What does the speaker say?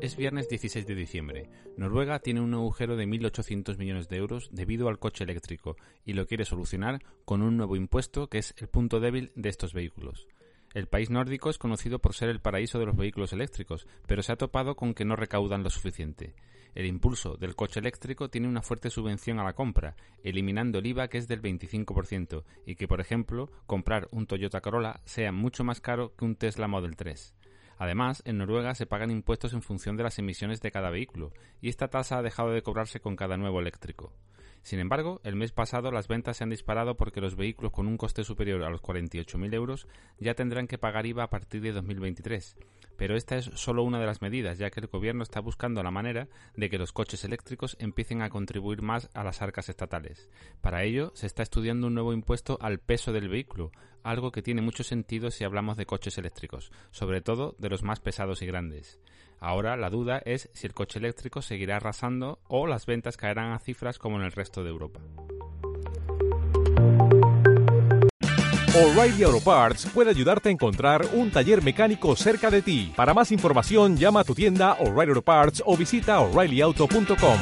Es viernes 16 de diciembre. Noruega tiene un agujero de 1.800 millones de euros debido al coche eléctrico y lo quiere solucionar con un nuevo impuesto que es el punto débil de estos vehículos. El país nórdico es conocido por ser el paraíso de los vehículos eléctricos, pero se ha topado con que no recaudan lo suficiente. El impulso del coche eléctrico tiene una fuerte subvención a la compra, eliminando el IVA que es del 25%, y que, por ejemplo, comprar un Toyota Corolla sea mucho más caro que un Tesla Model 3. Además, en Noruega se pagan impuestos en función de las emisiones de cada vehículo, y esta tasa ha dejado de cobrarse con cada nuevo eléctrico. Sin embargo, el mes pasado las ventas se han disparado porque los vehículos con un coste superior a los 48.000 euros ya tendrán que pagar IVA a partir de 2023, pero esta es solo una de las medidas, ya que el gobierno está buscando la manera de que los coches eléctricos empiecen a contribuir más a las arcas estatales. Para ello, se está estudiando un nuevo impuesto al peso del vehículo, algo que tiene mucho sentido si hablamos de coches eléctricos, sobre todo de los más pesados y grandes. Ahora la duda es si el coche eléctrico seguirá arrasando o las ventas caerán a cifras como en el resto de Europa. O'Reilly Auto Parts puede ayudarte a encontrar un taller mecánico cerca de ti. Para más información, llama a tu tienda O'Reilly Auto Parts o visita oreillyauto.com.